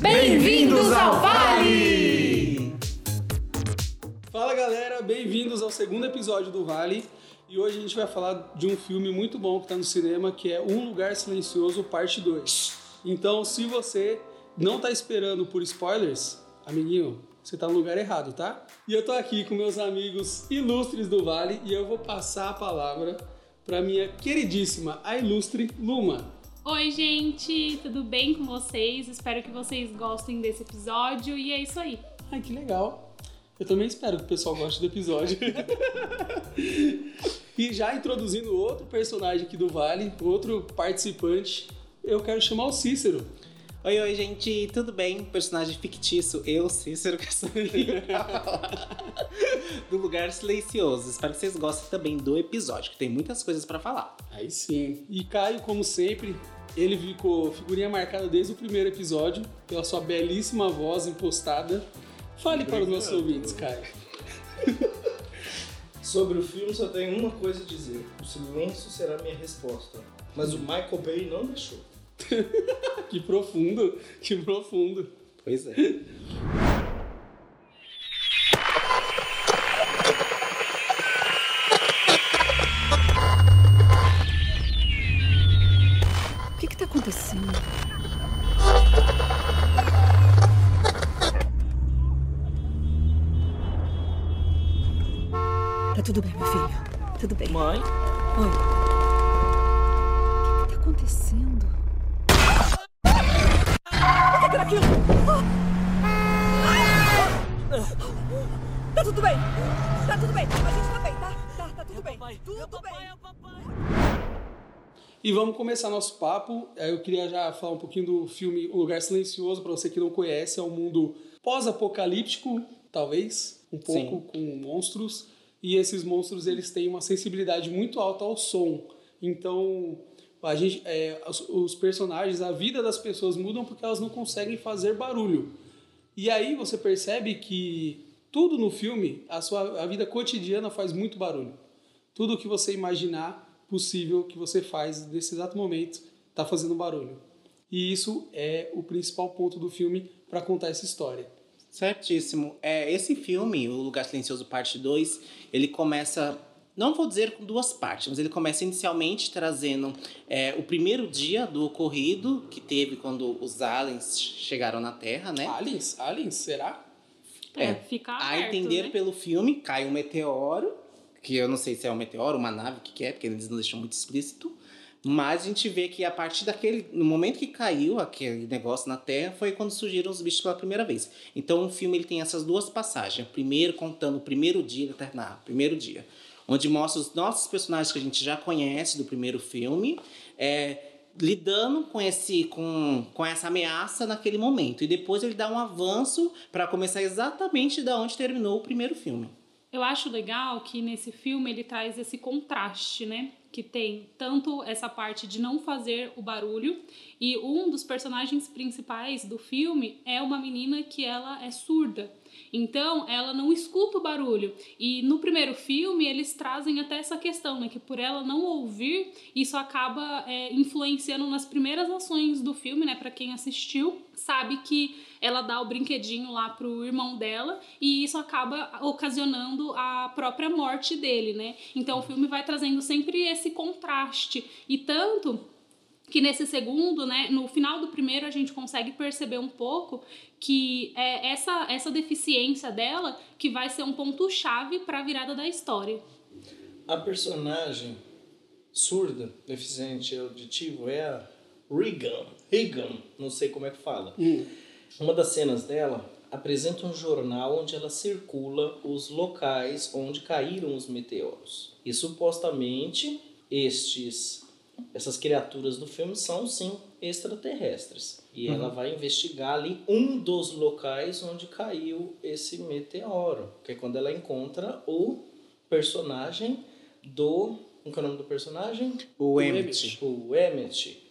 Bem-vindos ao Vale! Fala galera, bem-vindos ao segundo episódio do Vale. E hoje a gente vai falar de um filme muito bom que está no cinema, que é Um Lugar Silencioso, parte 2. Então, se você não está esperando por spoilers, amiguinho, você está no lugar errado, tá? E eu tô aqui com meus amigos ilustres do Vale e eu vou passar a palavra para minha queridíssima, a ilustre Luma. Oi, gente, tudo bem com vocês? Espero que vocês gostem desse episódio e é isso aí. Ai, que legal. Eu também espero que o pessoal goste do episódio. e já introduzindo outro personagem aqui do Vale, outro participante, eu quero chamar o Cícero. Oi, oi, gente, tudo bem? Personagem fictício, eu, Cícero, que sou do Lugar Silencioso. Espero que vocês gostem também do episódio, que tem muitas coisas para falar. Aí sim. E Caio, como sempre, ele ficou figurinha marcada desde o primeiro episódio, pela sua belíssima voz impostada. Fale para os nossos ouvintes, Caio. Sobre o filme, só tenho uma coisa a dizer: o silêncio será minha resposta. Mas o Michael Bay não deixou. que profundo, que profundo. Pois é. Tá tudo bem, meu filho. Tudo bem. Mãe? Oi. O que está acontecendo? O que era aquilo? Tá tudo bem. Tá tudo bem. A gente tá bem, tá? Tá, tá tudo bem. Tudo bem. E vamos começar nosso papo. É, Eu queria já falar um pouquinho do filme O Lugar Silencioso, para você que não conhece. É um mundo pós-apocalíptico, talvez, um pouco com monstros. E esses monstros eles têm uma sensibilidade muito alta ao som. Então, a gente, é, os, os personagens, a vida das pessoas mudam porque elas não conseguem fazer barulho. E aí você percebe que tudo no filme, a sua a vida cotidiana faz muito barulho. Tudo que você imaginar possível que você faz nesse exato momento está fazendo barulho. E isso é o principal ponto do filme para contar essa história. Certíssimo. É, esse filme, O Lugar Silencioso Parte 2, ele começa, não vou dizer com duas partes, mas ele começa inicialmente trazendo é, o primeiro dia do ocorrido que teve quando os aliens chegaram na Terra, né? Aliens? Aliens? Será? É, É, fica A aberto, entender né? pelo filme, cai um meteoro, que eu não sei se é um meteoro, uma nave, o que, que é, porque eles não deixam muito explícito. Mas a gente vê que a partir daquele. No momento que caiu aquele negócio na Terra, foi quando surgiram os bichos pela primeira vez. Então o filme ele tem essas duas passagens. Primeiro contando o primeiro dia, eternar, primeiro dia. Onde mostra os nossos personagens que a gente já conhece do primeiro filme. É, lidando com esse com, com essa ameaça naquele momento e depois ele dá um avanço para começar exatamente da onde terminou o primeiro filme. Eu acho legal que nesse filme ele traz esse contraste, né? Que tem tanto essa parte de não fazer o barulho, e um dos personagens principais do filme é uma menina que ela é surda. Então, ela não escuta o barulho. E no primeiro filme, eles trazem até essa questão, né? Que por ela não ouvir, isso acaba é, influenciando nas primeiras ações do filme, né? Para quem assistiu, sabe que ela dá o brinquedinho lá pro irmão dela e isso acaba ocasionando a própria morte dele, né? Então o filme vai trazendo sempre esse contraste. E tanto que nesse segundo, né, no final do primeiro a gente consegue perceber um pouco que é essa essa deficiência dela que vai ser um ponto chave para a virada da história. A personagem surda, deficiente auditivo, é a Regan. Regan, não sei como é que fala. Uma das cenas dela apresenta um jornal onde ela circula os locais onde caíram os meteoros. E supostamente estes essas criaturas do filme são sim extraterrestres. E ela vai investigar ali um dos locais onde caiu esse meteoro, que é quando ela encontra o personagem do. Como que é o nome do personagem? O Emmett. Emmett. O Emmett.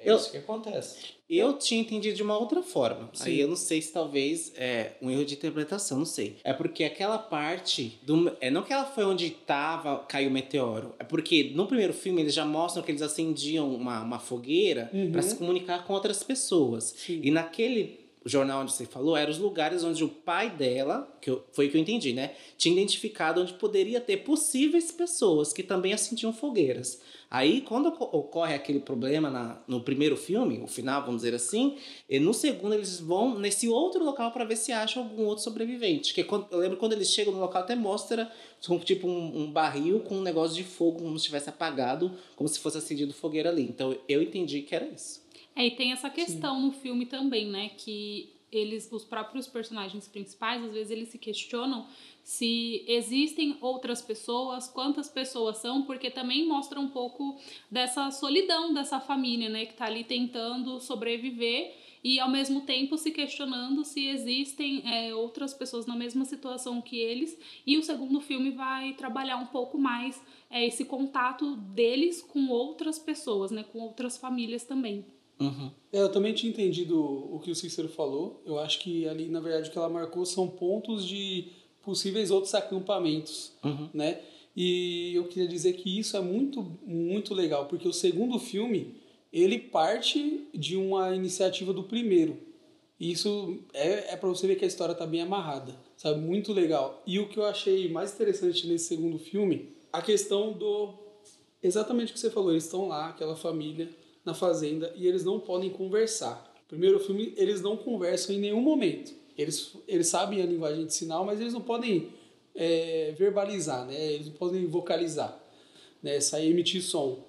É Eu- isso que acontece. Eu tinha entendido de uma outra forma. Sim. Aí eu não sei se talvez é um erro de interpretação, não sei. É porque aquela parte do. É não que ela foi onde tava, caiu o meteoro. É porque no primeiro filme eles já mostram que eles acendiam uma, uma fogueira Uhum. para se comunicar com outras pessoas. Sim. E naquele o jornal onde você falou, eram os lugares onde o pai dela, que eu, foi o que eu entendi, né? Tinha identificado onde poderia ter possíveis pessoas que também assentiam fogueiras. Aí, quando ocorre aquele problema na, no primeiro filme, o final, vamos dizer assim, e no segundo eles vão nesse outro local para ver se acham algum outro sobrevivente. Que quando, eu lembro quando eles chegam no local até mostra tipo um, um, barril com um negócio de fogo, como se tivesse apagado, como se fosse acendido fogueira ali. Então eu entendi que era isso. É, e tem essa questão Sim. no filme também, né? Que eles, os próprios personagens principais, às vezes eles se questionam se existem outras pessoas, quantas pessoas são, porque também mostra um pouco dessa solidão dessa família, né, que está ali tentando sobreviver e ao mesmo tempo se questionando se existem é, outras pessoas na mesma situação que eles. E o segundo filme vai trabalhar um pouco mais é, esse contato deles com outras pessoas, né, com outras famílias também. Uhum. É, eu também tinha entendido o que o Cícero falou. Eu acho que ali, na verdade, o que ela marcou são pontos de possíveis outros acampamentos, uhum. né? E eu queria dizer que isso é muito, muito legal, porque o segundo filme, ele parte de uma iniciativa do primeiro. E isso é, é para você ver que a história tá bem amarrada, sabe? Muito legal. E o que eu achei mais interessante nesse segundo filme, a questão do... Exatamente o que você falou, eles estão lá, aquela família, na fazenda, e eles não podem conversar. Primeiro filme, eles não conversam em nenhum momento. Eles, eles sabem a linguagem de sinal, mas eles não podem é, verbalizar, né? Eles não podem vocalizar, né? Sair emitir som.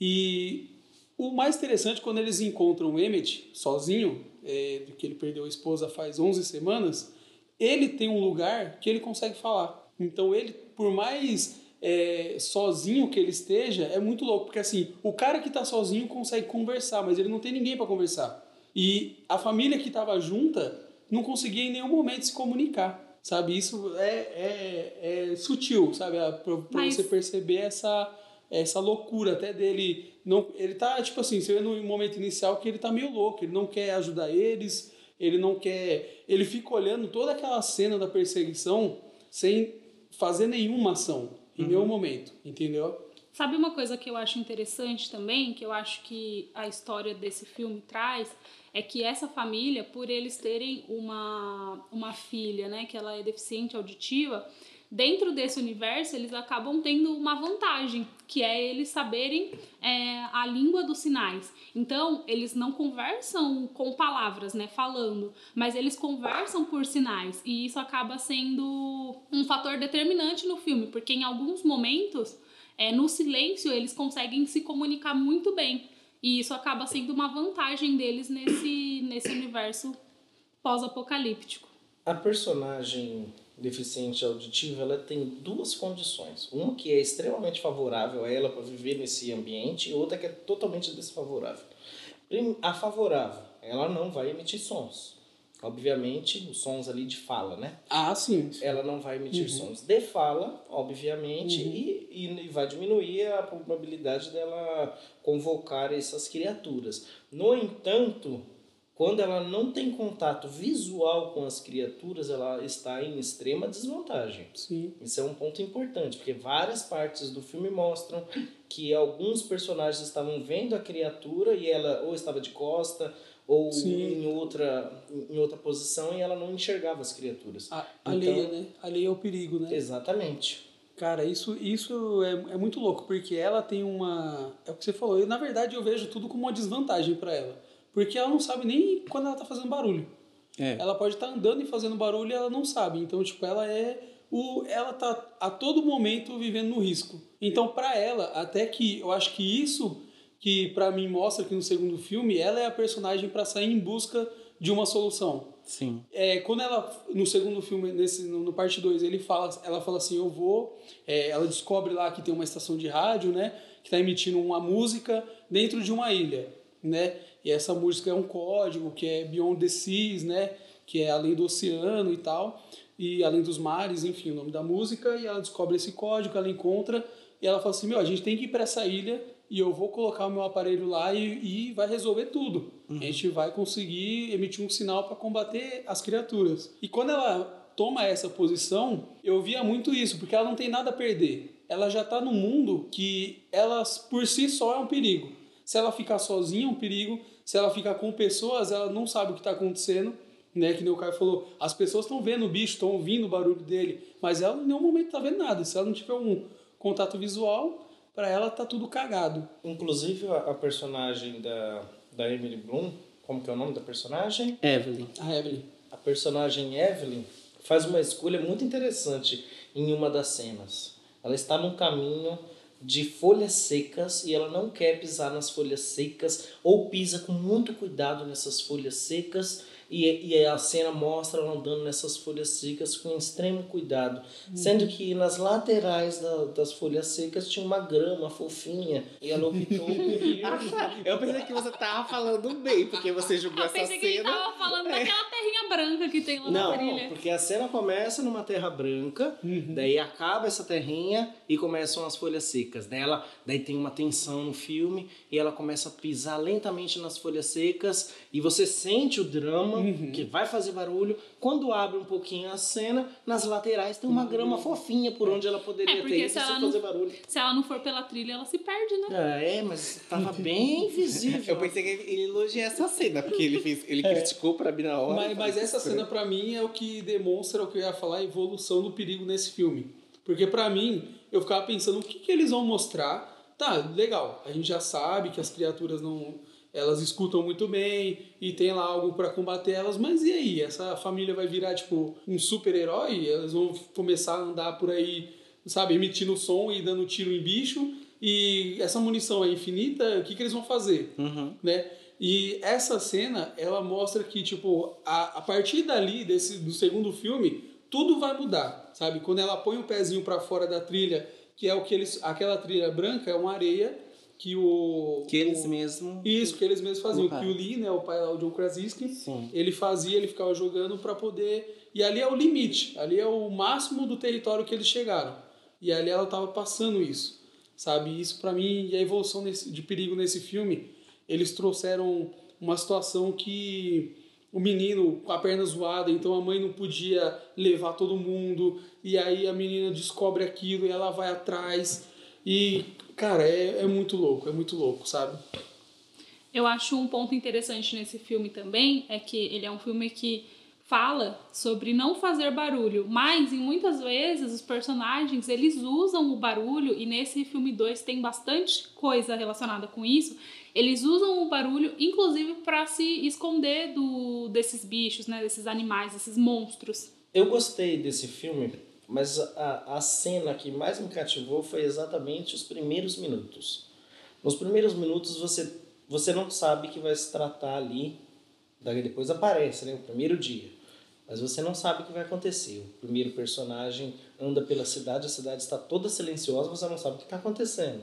E o mais interessante quando eles encontram o Emmett sozinho, é, que ele perdeu a esposa faz 11 semanas, ele tem um lugar que ele consegue falar. Então ele, por mais é, sozinho que ele esteja, é muito louco, porque assim, o cara que está sozinho consegue conversar, mas ele não tem ninguém para conversar. E a família que estava junta não conseguia em nenhum momento se comunicar, sabe? Isso é, é, é sutil, sabe? Para Mas... você perceber essa, essa loucura até dele. Não, ele tá, tipo assim, você vê no momento inicial que ele tá meio louco, ele não quer ajudar eles, ele não quer. Ele fica olhando toda aquela cena da perseguição sem fazer nenhuma ação, em uhum. nenhum momento, entendeu? Sabe uma coisa que eu acho interessante também, que eu acho que a história desse filme traz, é que essa família, por eles terem uma, uma filha, né, que ela é deficiente auditiva, dentro desse universo eles acabam tendo uma vantagem, que é eles saberem é, a língua dos sinais. Então, eles não conversam com palavras, né, falando, mas eles conversam por sinais. E isso acaba sendo um fator determinante no filme, porque em alguns momentos, é, no silêncio, eles conseguem se comunicar muito bem. E isso acaba sendo uma vantagem deles nesse, nesse universo pós-apocalíptico. A personagem deficiente auditiva ela tem duas condições. Uma que é extremamente favorável a ela para viver nesse ambiente e outra que é totalmente desfavorável. A favorável, ela não vai emitir sons. Obviamente, os sons ali de fala, né? Ah, sim. Ela não vai emitir uhum. sons de fala, obviamente, uhum. e, e vai diminuir a probabilidade dela convocar essas criaturas. No entanto, quando ela não tem contato visual com as criaturas, ela está em extrema desvantagem. Sim. Isso é um ponto importante, porque várias partes do filme mostram que alguns personagens estavam vendo a criatura e ela ou estava de costa ou em outra, em outra posição e ela não enxergava as criaturas. A, então, alheia, né? Alheia ao perigo, né? Exatamente. Cara, isso, isso é, é muito louco, porque ela tem uma. É o que você falou. Eu, na verdade, eu vejo tudo como uma desvantagem para ela. Porque ela não sabe nem quando ela tá fazendo barulho. É. Ela pode estar tá andando e fazendo barulho e ela não sabe. Então, tipo, ela é. O, ela tá a todo momento vivendo no risco. Então, para ela, até que eu acho que isso que para mim mostra que no segundo filme ela é a personagem para sair em busca de uma solução. Sim. É, quando ela no segundo filme nesse no, no parte 2, ele fala, ela fala assim, eu vou, é, ela descobre lá que tem uma estação de rádio, né, que está emitindo uma música dentro de uma ilha, né? E essa música é um código que é Beyond the Seas, né, que é além do oceano e tal, e além dos mares, enfim, o nome da música, e ela descobre esse código, ela encontra e ela fala assim: "Meu, a gente tem que ir para essa ilha e eu vou colocar o meu aparelho lá e, e vai resolver tudo. Uhum. A gente vai conseguir emitir um sinal para combater as criaturas. E quando ela toma essa posição, eu via muito isso, porque ela não tem nada a perder. Ela já está no mundo que ela por si só é um perigo. Se ela ficar sozinha é um perigo, se ela ficar com pessoas, ela não sabe o que está acontecendo. né? Que nem o Caio falou, as pessoas estão vendo o bicho, estão ouvindo o barulho dele, mas ela em nenhum momento tá vendo nada. Se ela não tiver um contato visual, para ela tá tudo cagado. Inclusive a, a personagem da, da Emily Bloom, como que é o nome da personagem? Evelyn. A Evelyn. A personagem Evelyn faz uma escolha muito interessante em uma das cenas. Ela está num caminho de folhas secas e ela não quer pisar nas folhas secas ou pisa com muito cuidado nessas folhas secas e, e a cena mostra ela andando nessas folhas secas com extremo cuidado. Sendo que nas laterais da, das folhas secas tinha uma grama fofinha e ela optou por ir. Eu pensei que você tava falando bem, porque você julgou Eu essa pensei que ele cena. tava falando daquela terrinha branca que tem lá na Não, trilha. porque a cena começa numa terra branca, daí acaba essa terrinha e começam as folhas secas. Daí, ela, daí tem uma tensão no filme e ela começa a pisar lentamente nas folhas secas e você sente o drama que vai fazer barulho. Quando abre um pouquinho a cena, nas laterais tem uma grama fofinha por onde ela poderia É, ter ido se sem fazer não, barulho. se ela não for pela trilha, ela se perde, né? É, mas tava bem visível. Eu pensei que ele elogia essa cena, porque ele fez, ele criticou pra mim na hora. Mas, mas essa cena pra mim é o que demonstra o que eu ia falar, a evolução do perigo nesse filme. Porque pra mim, eu ficava pensando o que, que eles vão mostrar. Tá, legal, a gente já sabe que as criaturas não elas escutam muito bem e tem lá algo pra combater elas, mas e aí? Essa família vai virar tipo um super-herói? Elas vão começar a andar por aí, sabe, emitindo som e dando tiro em bicho? E essa munição é infinita, o que, que eles vão fazer? né? E essa cena, ela mostra que, tipo, a, a partir dali, desse, do segundo filme, tudo vai mudar, sabe? Quando ela põe o pezinho para fora da trilha, que é o que eles... Aquela trilha branca é uma areia que o... Que eles mesmos. Isso, que eles mesmos faziam. Que o Lee, né, o pai lá, o John Krasinski, Sim. ele fazia, ele ficava jogando para poder... E ali é o limite, ali é o máximo do território que eles chegaram. E ali ela tava passando isso, sabe? Isso para mim, e a evolução nesse, de perigo nesse filme, eles trouxeram uma situação que o menino com a perna zoada, então a mãe não podia levar todo mundo, e aí a menina descobre aquilo e ela vai atrás. E, cara, é, é muito louco, é muito louco, sabe? Eu acho um ponto interessante nesse filme também é que ele é um filme que fala sobre não fazer barulho, mas em muitas vezes os personagens eles usam o barulho e nesse filme 2 tem bastante coisa relacionada com isso. Eles usam o barulho inclusive para se esconder do desses bichos, né, desses animais, desses monstros. Eu gostei desse filme, mas a, a cena que mais me cativou foi exatamente os primeiros minutos. Nos primeiros minutos você, você não sabe que vai se tratar ali, daí depois aparece, né, o primeiro dia. Mas você não sabe o que vai acontecer. O primeiro personagem anda pela cidade, a cidade está toda silenciosa, você não sabe o que está acontecendo.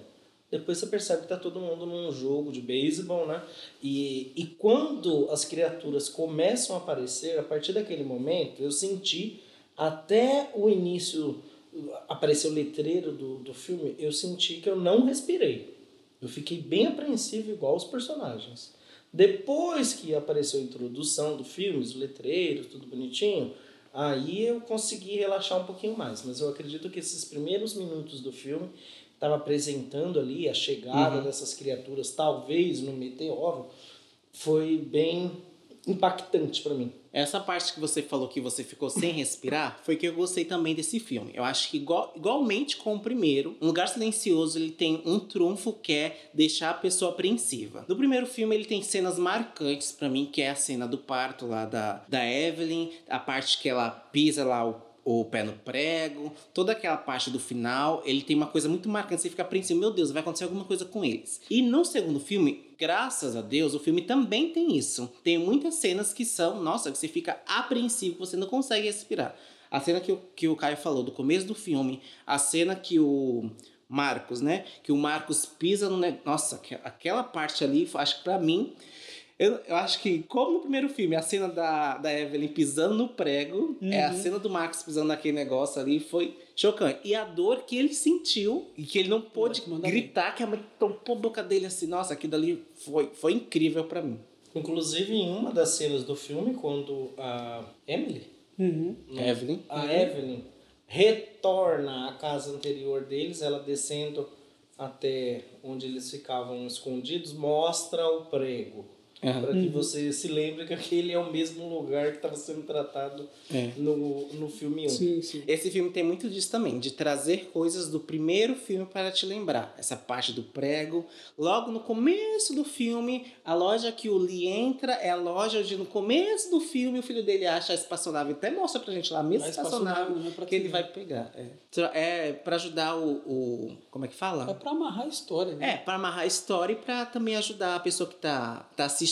Depois você percebe que está todo mundo num jogo de beisebol, né? E, e quando as criaturas começam a aparecer, a partir daquele momento, eu senti até o início, apareceu o letreiro do, do filme, eu senti que eu não respirei. Eu fiquei bem apreensivo igual os personagens. Depois que apareceu a introdução do filme, os letreiros, tudo bonitinho, aí eu consegui relaxar um pouquinho mais. Mas eu acredito que esses primeiros minutos do filme estava apresentando ali a chegada dessas criaturas, talvez no meteoro, foi bem impactante para mim. Essa parte que você falou que você ficou sem respirar foi que eu gostei também desse filme. Eu acho que igual, igualmente com o primeiro, Um Lugar Silencioso ele tem um trunfo que é deixar a pessoa apreensiva. No primeiro filme ele tem cenas marcantes pra mim, que é a cena do parto lá da, da Evelyn, a parte que ela pisa lá o o pé no prego, toda aquela parte do final, ele tem uma coisa muito marcante, você fica apreensivo, meu Deus, vai acontecer alguma coisa com eles. E no segundo filme, graças a Deus, o filme também tem isso. Tem muitas cenas que são, nossa, que você fica apreensivo, você não consegue respirar. A cena que o, que o Caio falou do começo do filme, a cena que o Marcos, né, que o Marcos pisa no... Nossa, que- aquela parte ali, acho que pra mim... Eu, eu acho que, como no primeiro filme, a cena da, da Evelyn pisando no prego, é a cena do Marcos pisando naquele negócio ali, foi chocante. E a dor que ele sentiu, e que ele não pôde gritar, que a mãe tampou a boca dele assim, nossa, aquilo ali foi, foi incrível pra mim. Inclusive em uma das cenas do filme, quando a Emily, Evelyn. a Evelyn retorna à casa anterior deles, ela descendo até onde eles ficavam escondidos, mostra o prego. Aham. Para que você se lembre que aquele é o mesmo lugar que estava sendo tratado É. no, no filme 1. Sim, sim. Esse filme tem muito disso também, de trazer coisas do primeiro filme para te lembrar. Essa parte do prego. Logo no começo do filme, a loja que o Lee entra é a loja onde no começo do filme o filho dele acha a espaçonave. Até mostra pra gente lá a mesma A espaçonave, espaçonave pra que ele vai pegar. É, é para ajudar o, o. Como é que É fala? pra amarrar a história, né? É, para amarrar a história e para também ajudar a pessoa que tá, tá assistindo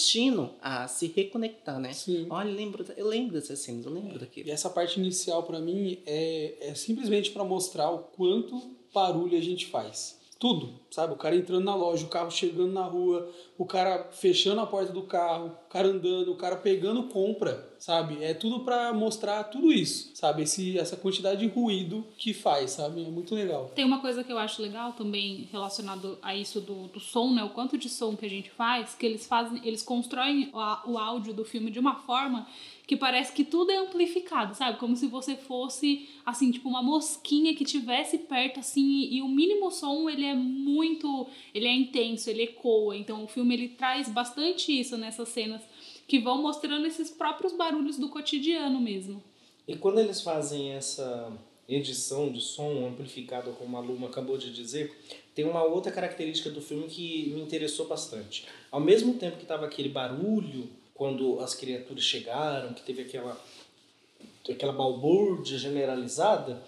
a se reconectar, né? Sim. Olha, eu lembro, eu lembro dessas cenas, eu lembro E daquilo. essa parte inicial, pra mim, é, é simplesmente pra mostrar o quanto barulho a gente faz. Tudo, sabe? O cara entrando na loja, o carro chegando na rua, o cara fechando a porta do carro, o cara andando, o cara pegando compra, sabe? É tudo pra mostrar tudo isso, sabe? Esse, essa quantidade de ruído que faz, sabe? É muito legal. Tem uma coisa que eu acho legal também relacionado a isso do, do som, né? O quanto de som que a gente faz, que eles fazem, eles constroem o, o áudio do filme de uma forma que parece que tudo é amplificado, sabe? Como se você fosse, assim, tipo uma mosquinha que tivesse perto, assim, e, e o mínimo som, ele é muito, ele é intenso, ele ecoa. Então o filme, ele traz bastante isso nessas cenas que vão mostrando esses próprios barulhos do cotidiano mesmo. E quando eles fazem essa edição de som amplificado, como a Luma acabou de dizer, tem uma outra característica do filme que me interessou bastante. Ao mesmo tempo que estava aquele barulho quando as criaturas chegaram, que teve aquela aquela balbúrdia generalizada,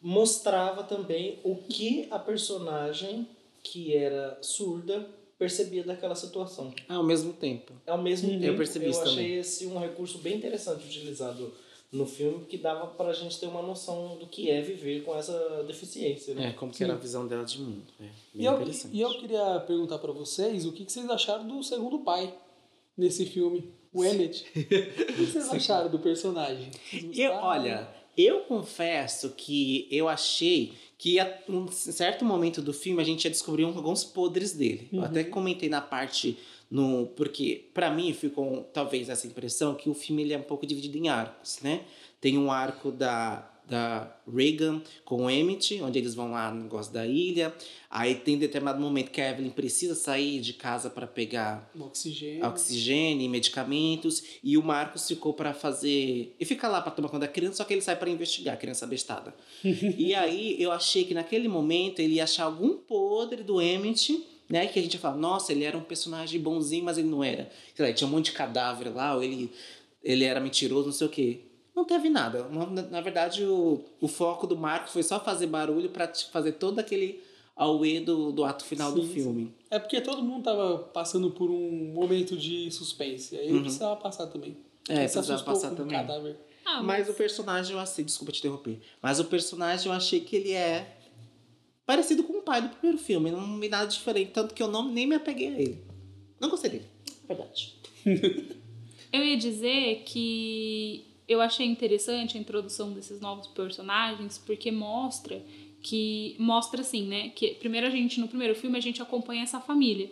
mostrava também o que a personagem que era surda percebia daquela situação. Ah, ao mesmo tempo. Ao mesmo Eu tempo, percebi eu isso achei também. esse um recurso bem interessante utilizado no filme, que dava pra gente ter uma noção do que é viver com essa deficiência, né? É, como que era a visão dela de mundo. É, E eu, interessante. e eu queria perguntar pra vocês o que que vocês acharam do segundo pai nesse filme, o Emmett. o que vocês acharam do personagem? Eu, olha, eu confesso que eu achei que a um certo momento do filme a gente ia descobrir alguns podres dele. Eu até comentei na parte no porque pra mim ficou talvez essa impressão que o filme ele é um pouco dividido em arcos, né? Tem um arco da da Reagan com o Emmett, onde eles vão lá no negócio da ilha. Aí tem determinado momento que a Evelyn precisa sair de casa para pegar oxigênio. oxigênio, medicamentos, e o Marcos ficou para fazer. E fica lá para tomar conta da criança, só que ele sai para investigar, a criança bestada. e aí eu achei que naquele momento ele ia achar algum podre do Emmett, né? Que a gente ia falar, nossa, ele era um personagem bonzinho, mas ele não era. Sei lá, tinha um monte de cadáver lá, ou ele, ele era mentiroso, não sei o quê. Não teve nada. Na, na verdade, o, o foco do Marcos foi só fazer barulho para fazer todo aquele auê do, do ato final do Sim, sim. filme. É porque todo mundo tava passando por um momento de suspense. Aí ele precisava passar também. Uhum. É, Ele se precisava passar também. Cadáver. Ah, Mas o personagem eu achei, desculpa te interromper, mas o personagem eu achei que ele é parecido com o pai do primeiro filme, não vi nada diferente, tanto que eu não, nem me apeguei a ele. Não gostei dele, verdade. Eu ia dizer que eu achei interessante a introdução desses novos personagens porque mostra que mostra assim, né, que primeiro a gente no primeiro filme a gente acompanha essa família.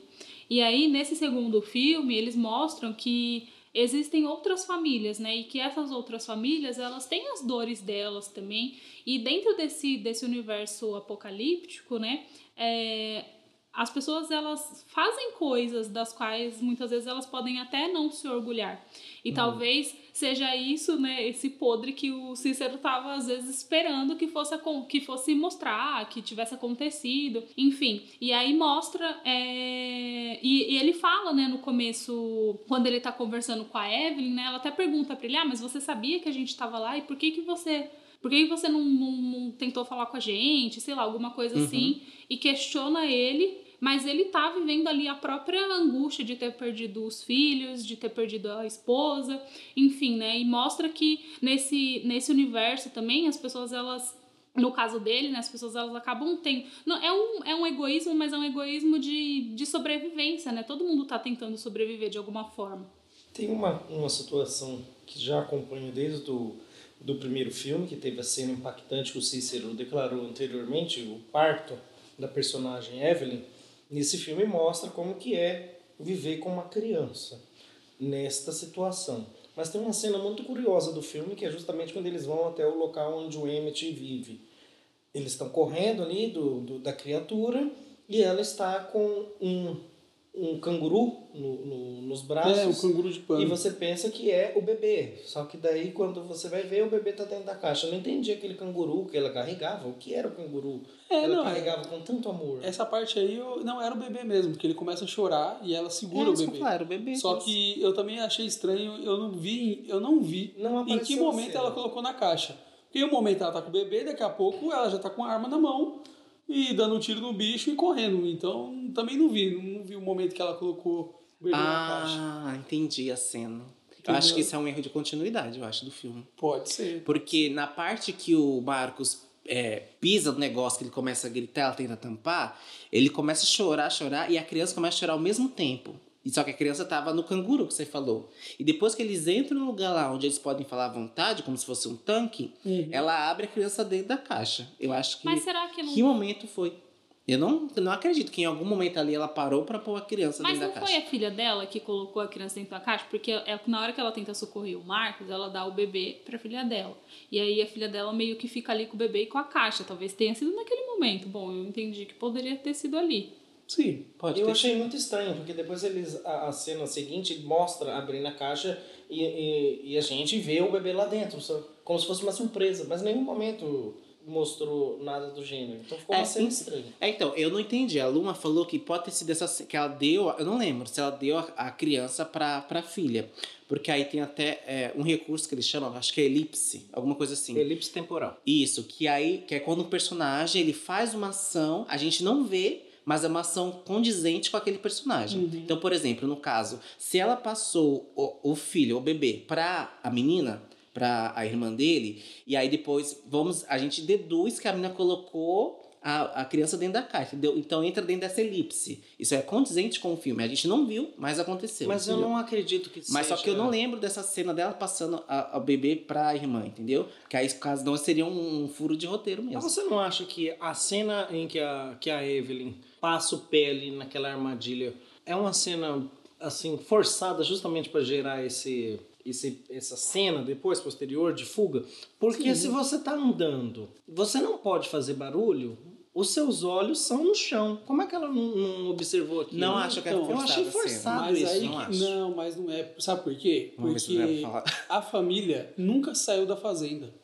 E aí nesse segundo filme eles mostram que existem outras famílias, né, e que essas outras famílias, elas têm as dores delas também. E dentro desse desse universo apocalíptico, né, é, as pessoas elas fazem coisas das quais muitas vezes elas podem até não se orgulhar. E talvez seja isso, né, esse podre que o Cícero estava às vezes esperando que fosse que fosse mostrar, que tivesse acontecido, enfim. E aí mostra é, e, e ele fala, né, no começo, quando ele tá conversando com a Evelyn, né, ela até pergunta para ele: "Ah, mas você sabia que a gente estava lá e por que que você por que você não, não, não tentou falar com a gente? Sei lá, alguma coisa assim. E questiona ele, mas ele tá vivendo ali a própria angústia de ter perdido os filhos, de ter perdido a esposa, enfim, né? E mostra que nesse, nesse universo também as pessoas, elas. No caso dele, né, as pessoas elas acabam tendo. Não, é, um, é um egoísmo, mas é um egoísmo de, de sobrevivência, né? Todo mundo tá tentando sobreviver de alguma forma. Tem uma, uma situação que já acompanho desde o do primeiro filme, que teve a cena impactante que o Cícero declarou anteriormente, o parto da personagem Evelyn. Nesse filme mostra como que é viver com uma criança nesta situação. Mas tem uma cena muito curiosa do filme, que é justamente quando eles vão até o local onde o Emmett vive. Eles estão correndo ali do, do, da criatura e ela está com um um canguru no, no- nos braços. É, um canguru de pano. E você pensa que é o bebê. Só que daí, quando você vai ver, o bebê tá dentro da caixa. Eu não entendi aquele canguru que ela carregava. O que era o canguru? É, ela não, carregava com tanto amor. Essa parte aí, eu, não, era o bebê mesmo, porque ele começa a chorar e ela segura o É, eu bebê. falar, era o bebê Só que eu também achei estranho, eu não vi, eu não vi Não em que momento ela colocou na caixa. Porque em um momento ela tá com o bebê, daqui a pouco ela já tá com a arma na mão e dando um tiro no bicho e correndo. Então também não vi, não vi o momento que ela colocou o bebê na caixa. Ah, entendi a cena. Entendeu? Eu acho que isso é um erro de continuidade, eu acho, do filme. Pode ser. Porque na parte que o Marcos é, pisa no negócio, que ele começa a gritar, ela tenta tampar, ele começa a chorar, chorar, e a criança começa a chorar ao mesmo tempo. E só que a criança tava no canguru que você falou. E depois que eles entram no lugar lá onde eles podem falar à vontade, como se fosse um tanque, ela abre a criança dentro da caixa. Eu acho que. Mas será que não. Que momento foi? Eu não, não acredito que em algum momento ali ela parou pra pôr a criança Mas dentro não da foi caixa. a filha dela que colocou a criança dentro da caixa? Porque é na hora que ela tenta socorrer o Marcos, ela dá o bebê pra filha dela. E aí a filha dela meio que fica ali com o bebê e com a caixa. Talvez tenha sido naquele momento. Bom, eu entendi que poderia ter sido ali. Sim. Pode Eu ter achei muito estranho, porque depois eles a, a cena seguinte mostra abrindo a caixa e, e, e a gente vê o bebê lá dentro, só- como se fosse uma surpresa, mas em nenhum momento mostrou nada do gênero. Então ficou uma É, cena estranha. É, então, eu não entendi. A Luma falou que pode ter sido essa que ela deu, eu não lembro se ela deu a, a criança pra, pra filha. Porque aí tem até é, um recurso que eles chamam, acho que é elipse, alguma coisa assim. Elipse temporal. Isso, que aí que é quando um personagem ele faz uma ação, a gente não vê, mas é uma ação condizente com aquele personagem. Então, por exemplo, no caso, se ela passou o, o filho, o bebê, pra a menina, pra a irmã dele, e aí depois vamos, a gente deduz que a menina colocou a, a criança dentro da caixa, entendeu? Então entra dentro dessa elipse. Isso é condizente com o filme. A gente não viu, mas aconteceu. Mas eu entendeu? não acredito que Mas só seja- que eu não lembro dessa cena dela passando a, a bebê pra irmã, entendeu? Que aí, caso não, seria um, um furo de roteiro mesmo. Mas você não acha que a cena em que a, que a Evelyn passa o ali naquela armadilha é uma cena assim forçada justamente para gerar esse, esse essa cena depois posterior de fuga? Porque se você tá andando, você não pode fazer barulho. Os seus olhos são no chão. Como é que ela não, não observou aquilo? Não acho que é Então, Eu achei forçada a cena. forçado Mas isso. aí, não acho. não, mas não é. Sabe por quê? Porque a família nunca saiu da fazenda.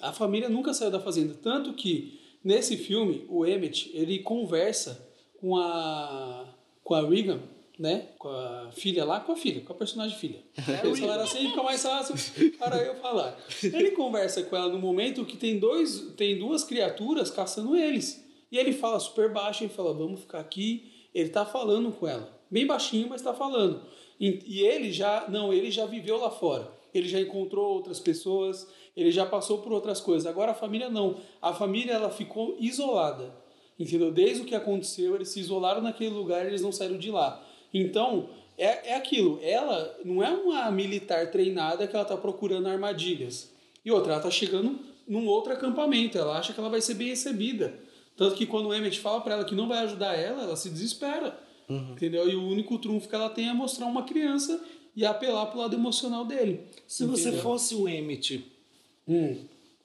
A família nunca saiu da fazenda. Tanto que nesse filme, o Emmett, ele conversa com a, com a Regan, né? Com a filha lá, com a filha, com a personagem filha. Eles falaram assim, fica mais fácil para eu falar. Ele conversa com ela no momento que tem, dois, tem duas criaturas caçando eles. E ele fala super baixo, ele fala, vamos ficar aqui. Ele tá falando com ela. Bem baixinho, mas tá falando. E, e ele já, não, ele já viveu lá fora. Ele já encontrou outras pessoas, ele já passou por outras coisas. Agora a família não. A família ela ficou isolada. Entendeu? Desde o que aconteceu, eles se isolaram naquele lugar eles não saíram de lá. Então, é, é aquilo. Ela não é uma militar treinada que ela tá procurando armadilhas. E outra, ela tá chegando num outro acampamento. Ela acha que ela vai ser bem recebida. Tanto que quando o Emmett fala para ela que não vai ajudar ela, ela se desespera. Entendeu? E o único trunfo que ela tem é mostrar uma criança e apelar pro lado emocional dele. Se você Entendeu? fosse o Emmett, Hum.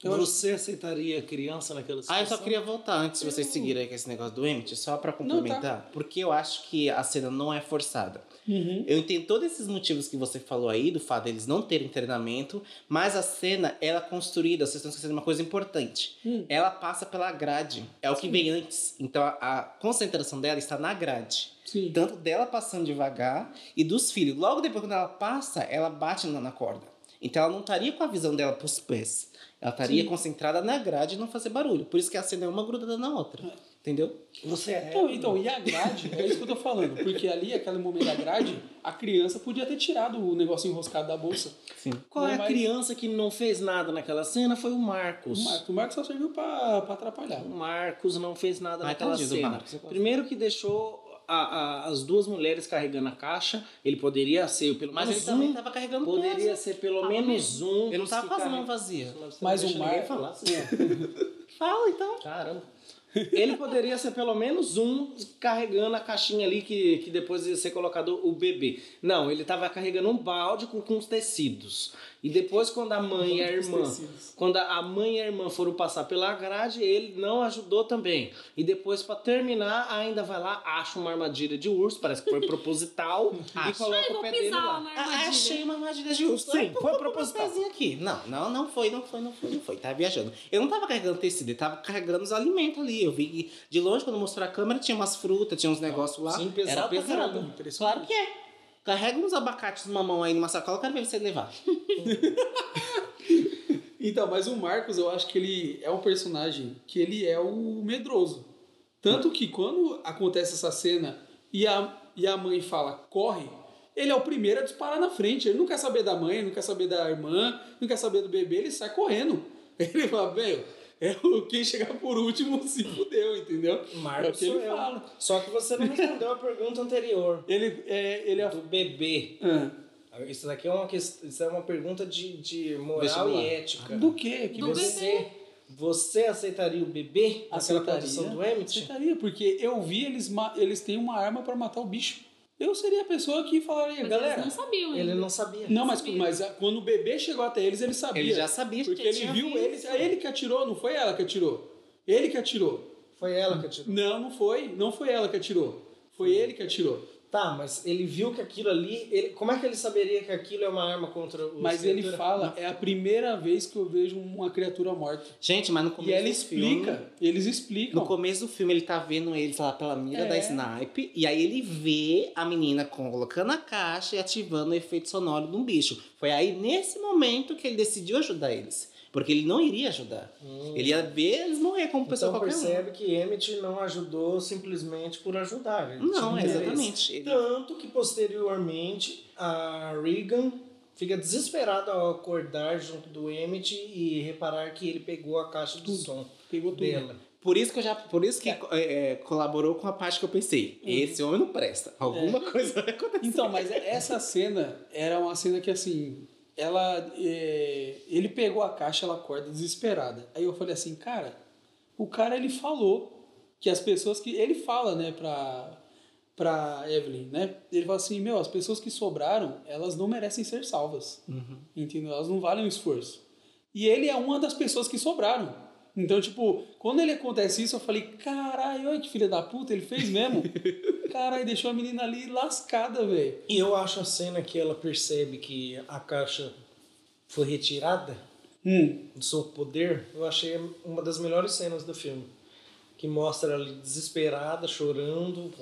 Eu acho- você aceitaria a criança naquela Ah, situação? eu só queria voltar antes de vocês seguirem com esse negócio do Emmett, só pra complementar. tá. Porque eu acho que a cena não é forçada. Uhum. Eu entendo todos esses motivos que você falou aí, do fato deles não terem treinamento, mas a cena, ela é construída, vocês estão esquecendo uma coisa importante. Hum. Ela passa pela grade. É o que vem antes. Então a, a concentração dela está na grade. Sim. Tanto dela passando devagar e dos filhos. Logo depois, quando ela passa, ela bate na, na corda. Então ela não estaria com a visão dela pros pés. Ela estaria Sim. concentrada na grade e não fazer barulho. Por isso que a cena é uma grudada na outra. Entendeu? Você é. Então, então, e a grade, é isso que eu tô falando. Porque ali, aquele momento da grade, a criança podia ter tirado o negócio enroscado da bolsa. Sim. Qual é a Mas- criança que não fez nada naquela cena? Foi o Marcos. O Marcos, o Marcos só serviu pra, pra atrapalhar. O Marcos não fez nada Ai, naquela do cena. Primeiro que deixou a- a- as duas mulheres carregando a caixa. Ele poderia ser pelo Mas ele menos também um. estava carregando Poderia peso. ser pelo Tava menos um. Ele não que tava com as mãos vazias. Mas o Marcos. falar. É. Fala então. Caramba. Ele poderia ser pelo menos um carregando a caixinha ali que, que depois ia ser colocado o bebê. Não, ele tava carregando um balde com, com os tecidos. E depois, quando a mãe e a irmã. Quando a mãe e a irmã foram passar pela grade, ele não ajudou também. E depois, pra terminar, ainda vai lá, acha uma armadilha de urso, parece que foi proposital, e coloca Ai, o pé dele pisar lá. Ah, achei uma armadilha de urso. Sim, foi proposital. aqui. Não, não, não foi, não foi, não foi, não foi. Tava viajando. Eu não tava carregando tecido, eu tava carregando os alimentos ali. Eu vi que de longe, quando mostrou a câmera, tinha umas frutas, tinha uns negócios lá. Sim, pesado Era pesado. Claro que é. Carrega uns abacates numa mão aí numa sacola, eu quero ver você levar. Então, mas o Marcos, eu acho que ele é um personagem que ele é o medroso. Tanto que quando acontece essa cena e a, e a mãe fala, corre, ele é o primeiro a disparar na frente. Ele não quer saber da mãe, não quer saber da irmã, não quer saber do bebê, ele sai correndo. Ele fala, velho, é o quem chegar por último se fudeu, entendeu? é o Marcos que ele eu. fala. Só que você não respondeu a pergunta anterior. Ele é, ele é Do bebê. Ah, Isso daqui é uma, quest- isso é uma pergunta de, de moral e ética. do quê? Que Do você Você, você aceitaria o bebê aceitaria? condição do Emmett? Aceitaria, porque eu vi eles, eles têm uma arma pra matar o bicho. Eu seria a pessoa que falaria, Mas galera. eles não sabiam ainda. Ele não sabia. Não, mas, sabia. mas a- quando o bebê chegou até eles, ele sabia. Ele já sabia Porque que ele tinha viu visto. eles. É ele que atirou, não foi ela que atirou. Ele que atirou. Foi ela que atirou. Não, não foi. Não foi ela que atirou. Foi ele que atirou. Tá, mas ele viu que aquilo ali. Ele, como é que ele saberia que aquilo é uma arma contra o Mas ele criatura? fala, é a primeira vez que eu vejo uma criatura morta. Gente, mas no começo E ela do explica. filme... Eles explicam. No começo do filme, ele tá vendo eles lá pela mira É. da snipe, e aí ele vê a menina colocando a caixa e ativando o efeito sonoro de um bicho. Foi aí, nesse momento, que ele decidiu ajudar eles. Porque ele não iria ajudar. Ele ia ver eles morrer como pessoa Então qualquer um. percebe que Emmett não ajudou simplesmente por ajudar. Ele Não, exatamente. Ele- Tanto que posteriormente a Regan fica desesperada ao acordar junto do Emmett e reparar que ele pegou a caixa de som Pegou tudo. dela. Por isso que eu já, por isso que é, é, colaborou com a parte que eu pensei. Esse homem não presta. Alguma coisa vai acontecer. Então, mas essa cena era uma cena que assim, ela, é, ele pegou a caixa, ela acorda desesperada. Aí eu falei assim, cara, o cara ele falou que as pessoas que ele fala, né, pra para Evelyn, né? Ele fala assim, meu, as pessoas que sobraram, elas não merecem ser salvas, entendeu? Elas não valem o esforço. E ele é uma das pessoas que sobraram. Então, tipo, quando ele acontece isso, eu falei, caralho, olha que filha da puta, ele fez mesmo. caralho, deixou a menina ali lascada, velho. E eu acho a cena que ela percebe que a caixa foi retirada Hum. do seu poder, eu achei uma das melhores cenas do filme. Que mostra ela ali desesperada, chorando,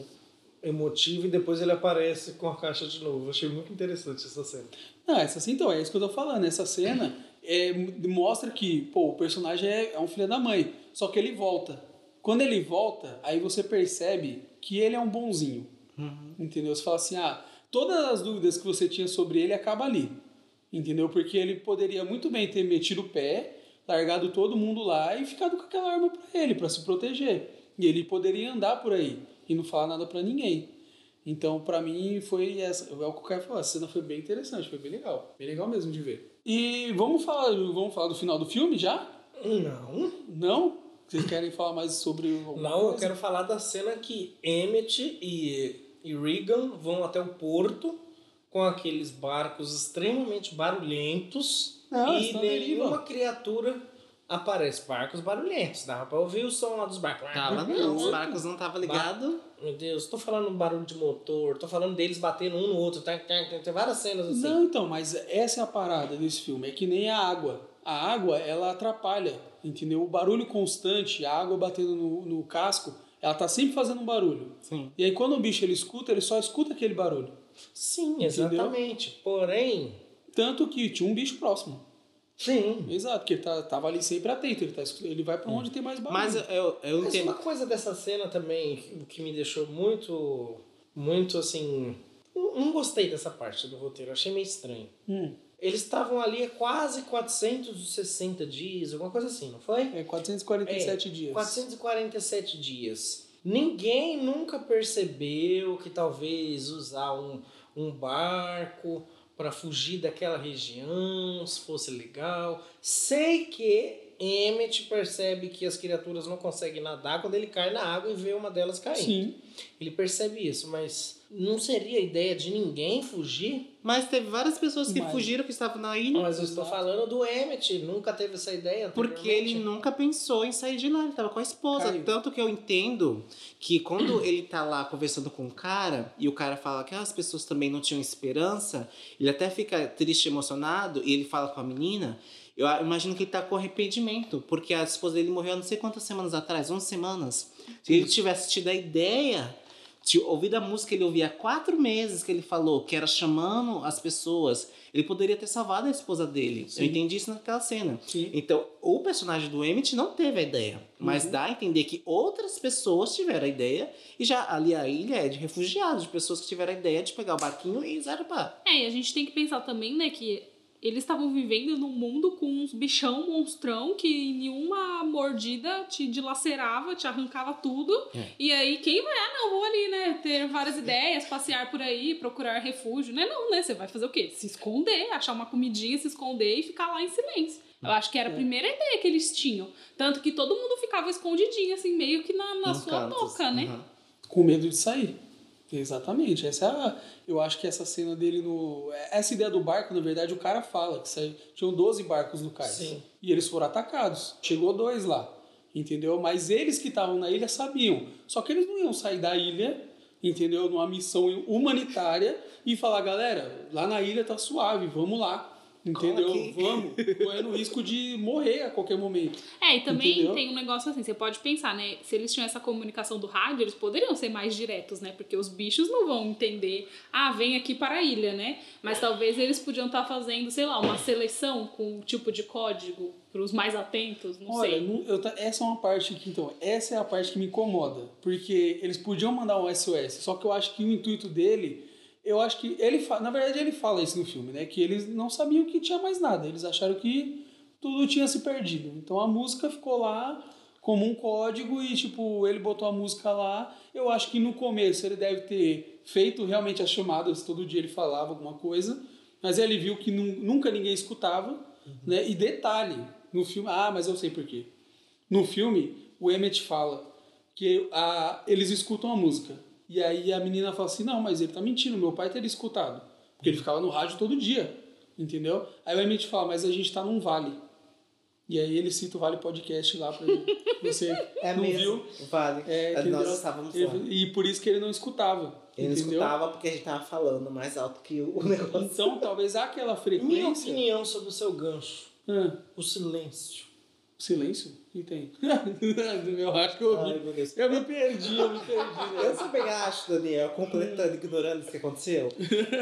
emotiva, e depois ele aparece com a caixa de novo. Eu achei muito interessante essa cena. Não, essa assim, então, é isso que eu tô falando. Essa cena é, mostra que, pô, o personagem é, é um filho da mãe. Só que ele volta. Quando ele volta, aí você percebe que ele é um bonzinho. Entendeu? Você fala assim, ah, todas as dúvidas que você tinha sobre ele acaba ali. Entendeu? Porque ele poderia muito bem ter metido o pé, largado todo mundo lá e ficado com aquela arma pra ele, pra se proteger. E ele poderia andar por aí e não falar nada pra ninguém. Então, pra mim, foi essa. É o que o Caio falou, a cena foi bem interessante, foi bem legal. Bem legal mesmo de ver. E vamos falar, vamos falar do final do filme já? Não, Não? Vocês querem falar mais sobre o. não, eu quero falar da cena que Emmett e, e Regan vão até o porto com aqueles barcos extremamente barulhentos Não, e nenhuma criatura aparece. Barcos barulhentos, dava pra ouvir o som lá dos barcos. Tava não, os barcos não tava ligado. Meu Deus, tô falando barulho de motor, tô falando deles batendo um no outro, tá, tá, tá, tem várias cenas assim. Não, então, mas essa é a parada desse filme. É que nem a água. A água, ela atrapalha, entendeu? O barulho constante, a água batendo no, no casco, ela tá sempre fazendo um barulho. Sim. E aí quando o bicho ele escuta, ele só escuta aquele barulho. Sim, exatamente. Porém, Tanto que tinha um bicho próximo. sim. Exato, porque ele tá, tava ali sempre atento. Ele, tá, ele vai pra onde tem mais barulho. Mas eu, eu, Mas entendo. uma coisa dessa cena também que- me deixou muito, muito assim. Não não gostei dessa parte do roteiro, achei meio estranho. Hum, Eles estavam ali há quase 460 dias, alguma coisa assim, não foi? é 447 É, dias. 447 dias. Ninguém nunca percebeu que talvez usar um, um barco para fugir daquela região, se fosse legal. Sei que Emmett percebe que as criaturas não conseguem nadar quando ele cai na água e vê uma delas caindo. Sim. Ele percebe isso, mas não seria ideia de ninguém fugir? Mas teve várias pessoas que Mas- fugiram, que estavam na ilha. Mas eu estou falando do Emmett, nunca teve essa ideia. Porque ele nunca pensou em sair de lá, ele tava com a esposa. Caiu. Tanto que eu entendo que quando ele tá lá conversando com o cara, e o cara fala que ah, as pessoas também não tinham esperança, ele até fica triste, emocionado, e ele fala com a menina. Eu imagino que ele tá com arrependimento, porque a esposa dele morreu não sei quantas semanas atrás, 11 semanas. Se ele tivesse tido a ideia, de ouvir a música que ele ouvia há quatro meses, que ele falou, que era chamando as pessoas, ele poderia ter salvado a esposa dele. Eu entendi isso naquela cena. Sim. Então, o personagem do Emmett não teve a ideia, mas Uhum. dá a entender que outras pessoas tiveram a ideia e já ali a ilha é de refugiados, de pessoas que tiveram a ideia de pegar o barquinho e zarpar. É, e a gente tem que pensar também, né, que eles estavam vivendo num mundo com uns bichão monstrão que nenhuma mordida te dilacerava, te arrancava tudo. É. E aí, quem vai, ah, não, vou ali, né, ter várias ideias, passear por aí, procurar refúgio, né? Não, né? Você vai fazer o quê? Se esconder, achar uma comidinha, se esconder e ficar lá em silêncio. Eu acho que era a primeira ideia que eles tinham. Tanto que todo mundo ficava escondidinho, assim, meio que na, na sua cantos. toca, né? Uhum. Com medo de sair. Exatamente. Essa é a, eu acho que essa cena dele no. Essa ideia do barco, na verdade, o cara fala que saiu, tinham 12 barcos no cais. E eles foram atacados. Chegou dois lá. Entendeu? Mas eles que estavam na ilha sabiam. Só que eles não iam sair da ilha, entendeu? Numa missão humanitária e falar, galera, lá na ilha tá suave, vamos lá. Entendeu? aqui. Vamos, correndo o risco de morrer a qualquer momento. É, e também Entendeu? tem um negócio assim, você pode pensar, né? Se eles tinham essa comunicação do rádio, eles poderiam ser mais diretos, né? Porque os bichos não vão entender, ah, vem aqui para a ilha, né? Mas talvez eles podiam estar fazendo, sei lá, uma seleção com um tipo de código para os mais atentos, não Olha, sei. ta- essa é uma parte que, então, essa é a parte que me incomoda. Porque eles podiam mandar um SOS, só que eu acho que o intuito dele, eu acho que ele, na verdade ele fala isso no filme, né? Que eles não sabiam que tinha mais nada, eles acharam que tudo tinha se perdido. Então a música ficou lá como um código e, tipo, ele botou a música lá. Eu acho que no começo ele deve ter feito realmente as chamadas, todo dia ele falava alguma coisa, mas ele viu que nu- nunca ninguém escutava, né? E detalhe, no filme, ah, mas eu sei por quê. No filme, o Emmett fala que a, eles escutam a música. E aí a menina fala assim: não, mas ele tá mentindo, meu pai teria escutado. Porque ele ficava no rádio todo dia, entendeu? Aí o Emmett fala: mas a gente tá num vale. E aí ele cita o Vale Podcast lá pra você É não mesmo, viu. vale. É, Nós estávamos Ele- lá. E por isso que ele não escutava. Ele não entendeu? escutava porque a gente tava falando mais alto que o negócio. Então talvez aquela Minha frequência. opinião sobre o seu gancho. Ah, O silêncio. Silêncio? E tem. eu acho que eu, Ai, Deus. eu me perdi, eu me perdi. né? Eu super acho, Daniel, completando, ignorando o que aconteceu,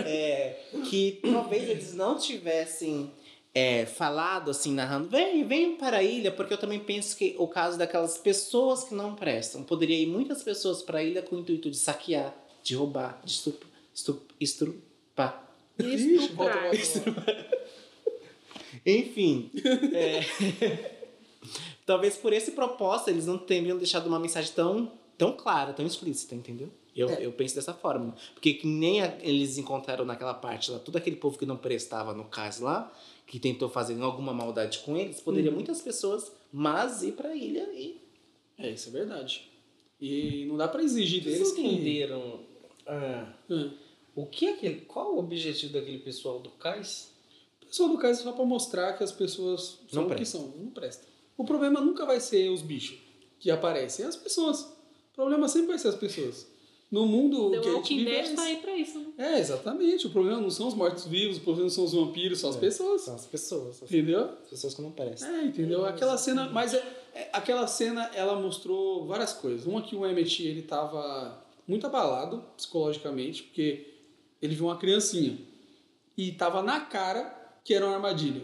é, que talvez eles não tivessem é, falado assim, narrando, vem, vem para a ilha, porque eu também penso que o caso daquelas pessoas que não prestam, poderia ir muitas pessoas para a ilha com o intuito de saquear, de roubar, de estup, estup, estrupar. Volta. Enfim, é, talvez por esse propósito eles não tenham deixado uma mensagem tão, tão clara, tão explícita, entendeu? Eu, eu penso dessa forma. Porque que nem a- eles encontraram naquela parte lá, todo aquele povo que não prestava no caso lá, que tentou fazer alguma maldade com eles, poderia muitas pessoas, mas ir pra ilha e. É, isso é verdade. E não dá pra exigir Vocês deles que. entenderam ah, Ah. o que é aquele, qual o objetivo daquele pessoal do cais? O pessoal do caso é só pra mostrar que as pessoas são Não o que são. Não presta. O problema nunca vai ser os bichos que aparecem, é as pessoas. O problema sempre vai ser as pessoas. No mundo The que a gente vive é tá aí pra isso, né? É, exatamente. O problema não são os mortos-vivos, o problema não são os vampiros, são as pessoas. São as pessoas, as Entendeu? pessoas que não prestam. É, entendeu? Aquela cena, mas é, é- aquela cena ela mostrou várias coisas. Uma que o Emmett ele tava muito abalado psicologicamente, porque ele viu uma criancinha e tava na cara que era uma armadilha.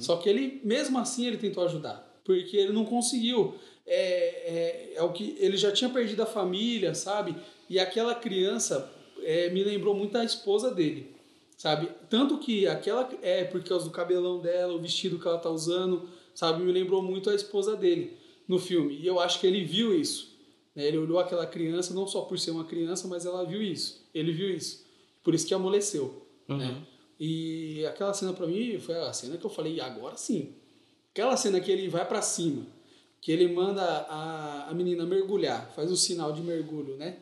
Só que ele, mesmo assim, ele tentou ajudar, porque ele não conseguiu. É, é, é o que ele já tinha perdido a família, sabe? E aquela criança é, me lembrou muito da esposa dele, sabe? Tanto que aquela é por causa do cabelão dela, o vestido que ela tá usando, sabe? Me lembrou muito a esposa dele no filme. E eu acho que ele viu isso. né? Ele olhou aquela criança não só por ser uma criança, mas ela viu isso. Ele viu isso. Por isso que amoleceu, né? E aquela cena pra mim foi a cena que eu falei, agora sim. Aquela cena que ele vai para cima, que ele manda a, a menina mergulhar, faz o sinal de mergulho, né?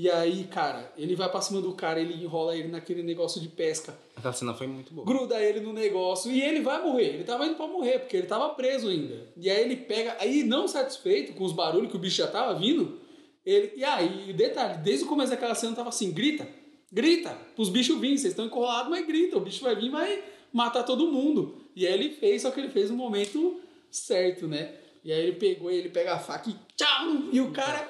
E aí, cara, ele vai pra cima do cara, ele enrola ele naquele negócio de pesca. Aquela cena foi muito boa. Gruda ele no negócio e ele vai morrer. Ele tava indo pra morrer, porque ele tava preso ainda. E aí ele pega, aí não satisfeito com os barulhos que o bicho já tava vindo, ele. E aí, detalhe, desde o começo daquela cena tava assim: grita, grita, pros bichos virem, vocês estão encurralados, mas grita, o bicho vai vir e vai matar todo mundo. E aí ele fez, só que ele fez no momento certo, né? E aí ele pegou, ele pega a faca e tchau! E o cara.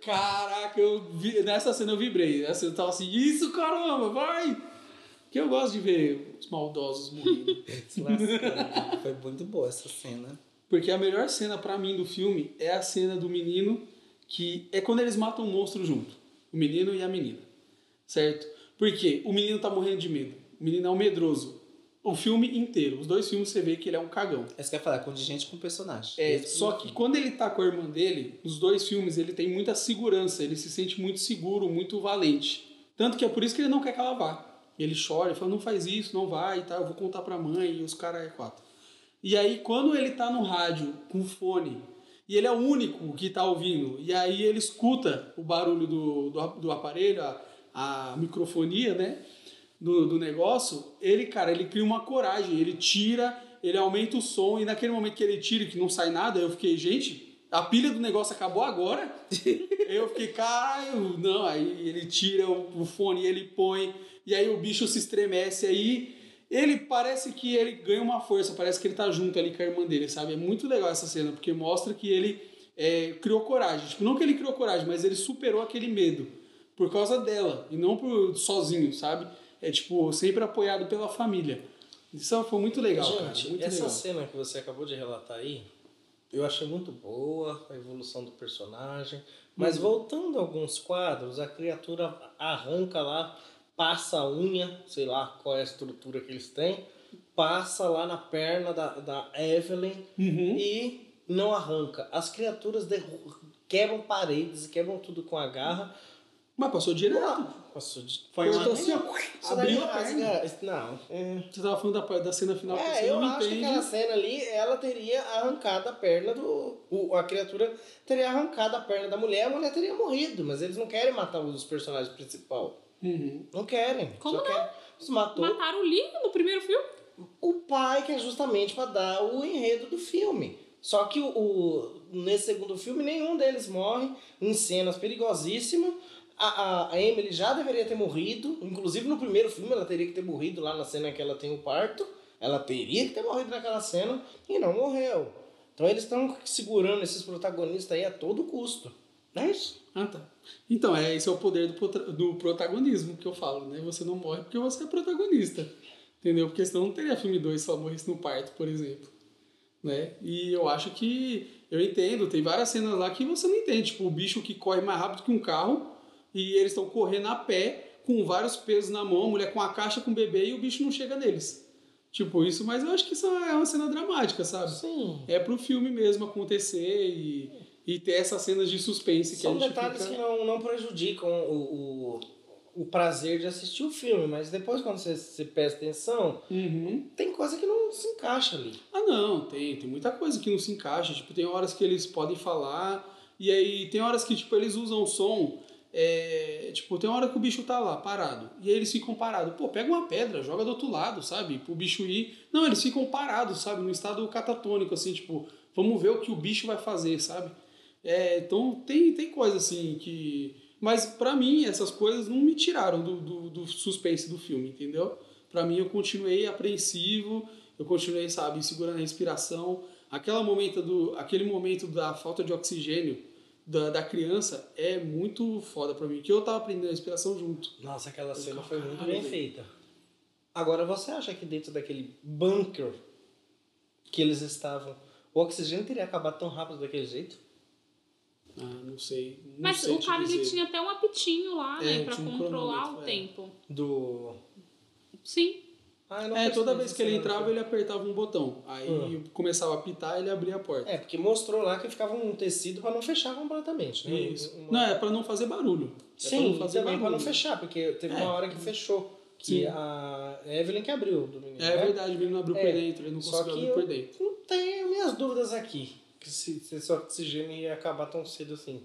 Caraca, eu vi, nessa cena eu vibrei. Nessa eu tava assim, isso caramba, vai! Que eu gosto de ver os maldosos morrendo. Se lascando. foi muito boa essa cena. Porque a melhor cena pra mim do filme é a cena do menino que é quando eles matam o monstro junto. O menino e a menina. Certo? Porque o menino tá morrendo de medo. O menino é um medroso. O filme inteiro. Os dois filmes você vê que ele é um cagão. É isso que eu ia falar, contingente com personagem. É, só o que quando ele tá com a irmã dele, nos dois filmes, ele tem muita segurança, ele se sente muito seguro, muito valente. Tanto que é por isso que ele não quer que ela vá. Ele chora, ele fala, não faz isso, não vai e tal, eu vou contar pra mãe, e os caras é quatro. E aí, quando ele tá no rádio, com fone, e ele é o único que tá ouvindo, e aí ele escuta o barulho do, do, do aparelho, a, a microfonia, né? Do, do negócio, ele, cara, ele cria uma coragem, ele tira, ele aumenta o som, e naquele momento que ele tira e que não sai nada, eu fiquei, gente, a pilha do negócio acabou agora? eu fiquei, caralho, não, aí ele tira o, fone ele põe, e aí o bicho se estremece aí. Ele parece que ele ganha uma força, parece que ele tá junto ali com a irmã dele, sabe? É muito legal essa cena, porque mostra que ele é, criou coragem. Tipo, não que ele criou coragem, mas ele superou aquele medo por causa dela, e não por sozinho, sabe? É tipo, sempre apoiado pela família. Isso foi muito legal, cara. Gente, Muito essa legal. cena que você acabou de relatar aí, eu achei muito boa, a evolução do personagem. Mas Uhum. voltando a alguns quadros, a criatura arranca lá, passa a unha, sei lá qual é a estrutura que eles têm, passa lá na perna da, da Evelyn Uhum. e não arranca. As criaturas derru- quebram paredes, quebram tudo com a garra. Mas passou direto. Passou de... Foi Cortou assim, ó. Abriu a perna. rasga- Não, é... Você tava falando da, da cena final que você É, eu não acho que entende. aquela cena ali, ela teria arrancado a perna do. o- a criatura teria arrancado a perna da mulher, a mulher teria morrido, mas eles não querem matar os personagens principais. Uhum. Não querem. Como não? Querem. Eles matou Mataram o Lee no primeiro filme? o pai, que é justamente para dar o enredo do filme. Só que o, o- nesse segundo filme, nenhum deles morre em cenas perigosíssimas. A, a, Emily já deveria ter morrido. Inclusive no primeiro filme ela teria que ter morrido lá na cena que ela tem o parto. Ela teria que ter morrido naquela cena e não morreu. Então eles estão segurando esses protagonistas aí a todo custo. Não é isso? Ah, tá. Então, é, esse é o poder do, do protagonismo que eu falo, né? Você não morre porque você é protagonista. Entendeu? Porque senão não teria filme 2 se ela morresse no parto, por exemplo. Né? E eu acho que. Eu entendo, tem várias cenas lá que você não entende. Tipo, o bicho que corre mais rápido que um carro e eles estão correndo a pé com vários pesos na mão, a mulher com a caixa com o bebê e o bicho não chega neles. Tipo, isso, mas eu acho que isso é uma cena dramática, sabe? Sim. É pro filme mesmo acontecer e, e ter essas cenas de suspense que São a gente detalhes fica... que não, não prejudicam o, o, o prazer de assistir o filme, mas depois quando você, você presta atenção, Uhum. tem coisa que não se encaixa ali. Ah, não, tem, tem muita coisa que não se encaixa. Tipo, tem horas que eles podem falar, e aí tem horas que, tipo, eles usam o som. É, tipo, tem hora que o bicho tá lá, parado. E aí eles ficam parados. Pô, pega uma pedra, joga do outro lado, sabe? Pro bicho ir. Não, eles ficam parados, sabe? No estado catatônico, assim, tipo, vamos ver o que o bicho vai fazer, sabe? É, então tem, tem coisa assim que. Mas pra mim, essas coisas não me tiraram do, do, do suspense do filme, entendeu? Pra mim, eu continuei apreensivo, eu continuei, sabe, segurando a respiração. Aquela momento do, aquele momento da falta de oxigênio da, da criança é muito foda pra mim, que eu tava aprendendo a respiração junto. Nossa, aquela cena caralho, foi muito bem feita. Agora, você acha que dentro daquele bunker que eles estavam, o oxigênio teria acabado tão rápido daquele jeito? Ah, não sei. Não Mas sei o cara ele tinha até um apitinho lá, É, né? Pra um controlar o é. tempo. Do. Sim. Ah, É, toda vez que ele entrava, ele apertava um botão. Aí Hum. começava a apitar, ele abria a porta. É, porque mostrou lá que ficava um tecido para não fechar completamente, né? Isso. Uma- Não, é pra não fazer barulho. É pra Sim, não fazer também para não fechar, porque teve É. uma hora que fechou. Que Sim. a Evelyn que abriu do menino. É né? verdade, o menino não abriu É, por dentro, ele não Só conseguiu abrir por dentro. não tenho minhas dúvidas aqui. Que se, se esse oxigênio ia acabar tão cedo assim.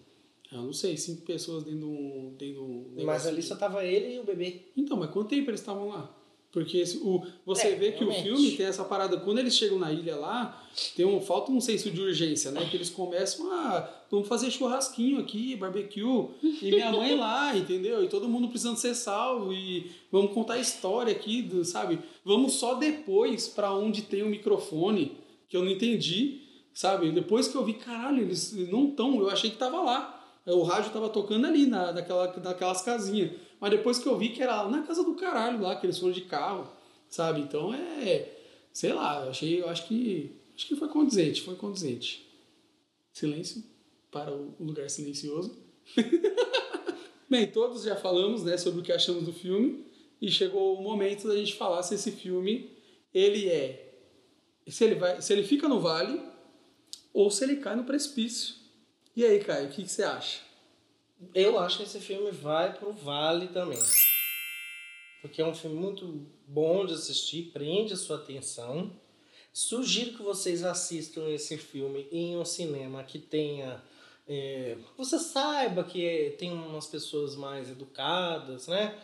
Eu não sei, cinco pessoas dentro de um. Dentro de Mas ali só tava ele e o bebê. Então, mas quanto tempo eles estavam lá? Porque esse- o, você É, vê que o realmente. filme tem essa parada, quando eles chegam na ilha lá, tem um, falta um senso de urgência, né? Que eles começam a. Vamos fazer churrasquinho aqui, barbecue, e minha mãe lá, entendeu? E todo mundo precisando ser salvo, e vamos contar a história aqui, do- sabe? Vamos só depois para onde tem o microfone, que eu não entendi, sabe? Depois que eu vi, caralho, eles não estão, eu achei que tava lá. O rádio tava tocando ali, na, naquela, naquelas casinhas. Mas depois que eu vi que era lá na casa do caralho lá, que eles foram de carro, sabe? Então é. Sei lá, eu achei, eu acho que. Acho que foi condizente, foi condizente. Silêncio para o lugar silencioso. Bem, todos já falamos né, sobre o que achamos do filme. E chegou o momento da gente falar se esse filme ele é. Se ele, vai, se ele fica no vale ou se ele cai no precipício. E aí, Caio, o que, que você acha? Eu acho que esse filme vai pro vale também. Porque é um filme muito bom de assistir, prende a sua atenção. Sugiro que vocês assistam esse filme em um cinema que tenha. é, você saiba que é- tem umas pessoas mais educadas, né?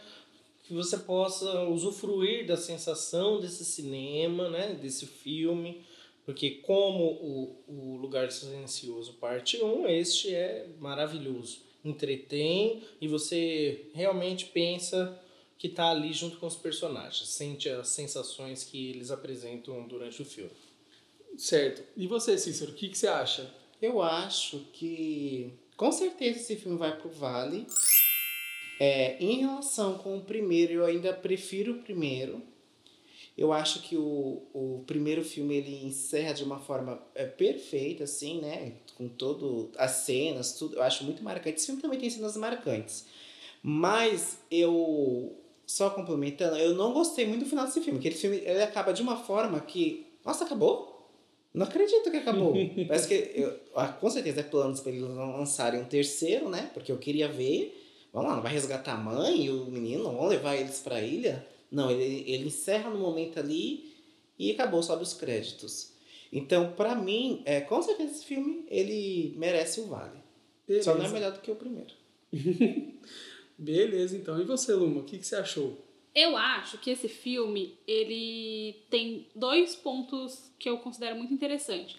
Que você possa usufruir da sensação desse cinema, né? Desse filme. Porque como o, o Lugar Silencioso parte 1, este é maravilhoso. Entretém e você realmente pensa que está ali junto com os personagens. Sente as sensações que eles apresentam durante o filme. Certo. E você, Cícero, o que, que você acha? Eu acho que com certeza esse filme vai pro Vale. É, em relação com o primeiro, eu ainda prefiro o primeiro. Eu acho que o, o primeiro filme ele encerra de uma forma é, perfeita, assim, né? Com todo as cenas, tudo. Eu acho muito marcante. Esse filme também tem cenas marcantes. Mas eu só complementando, eu não gostei muito do final desse filme. Aquele filme ele acaba de uma forma que, nossa, acabou. Não acredito que acabou. Parece que eu, ah, com certeza é planos para eles lançarem um terceiro, né? Porque eu queria ver. Vamos lá, não vai resgatar a mãe e o menino, vamos levar eles para a ilha? Não, ele, ele encerra no momento ali e acabou, sobe os créditos. Então, para mim, é, com certeza esse filme ele merece o vale. Só não é Beleza. melhor do que o primeiro. Beleza, então. E você, Luma, o que, que você achou? Eu acho que esse filme, ele tem dois pontos que eu considero muito interessantes.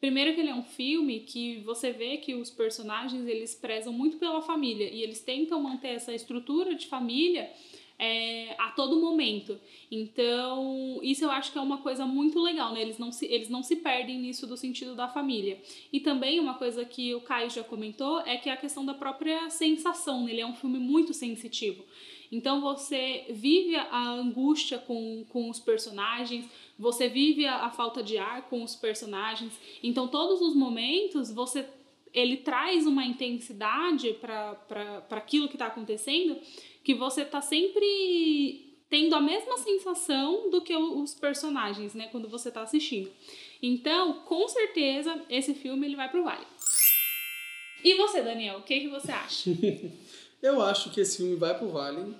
Primeiro que ele é um filme que você vê que os personagens, eles prezam muito pela família e eles tentam manter essa estrutura de família é, a todo momento. Então, isso eu acho que é uma coisa muito legal, né? Eles não, se, eles não se perdem nisso do sentido da família. E também uma coisa que o Caio já comentou é que é a questão da própria sensação, né? Ele é um filme muito sensitivo. Então você vive a angústia com, com os personagens, você vive a, a falta de ar com os personagens. Então todos os momentos você ele traz uma intensidade para aquilo que está acontecendo que você tá sempre tendo a mesma sensação do que os personagens, né, quando você tá assistindo. Então, com certeza, esse filme ele vai pro vale. E você, Daniel, o que, que você acha? Eu acho que esse filme vai pro Vale.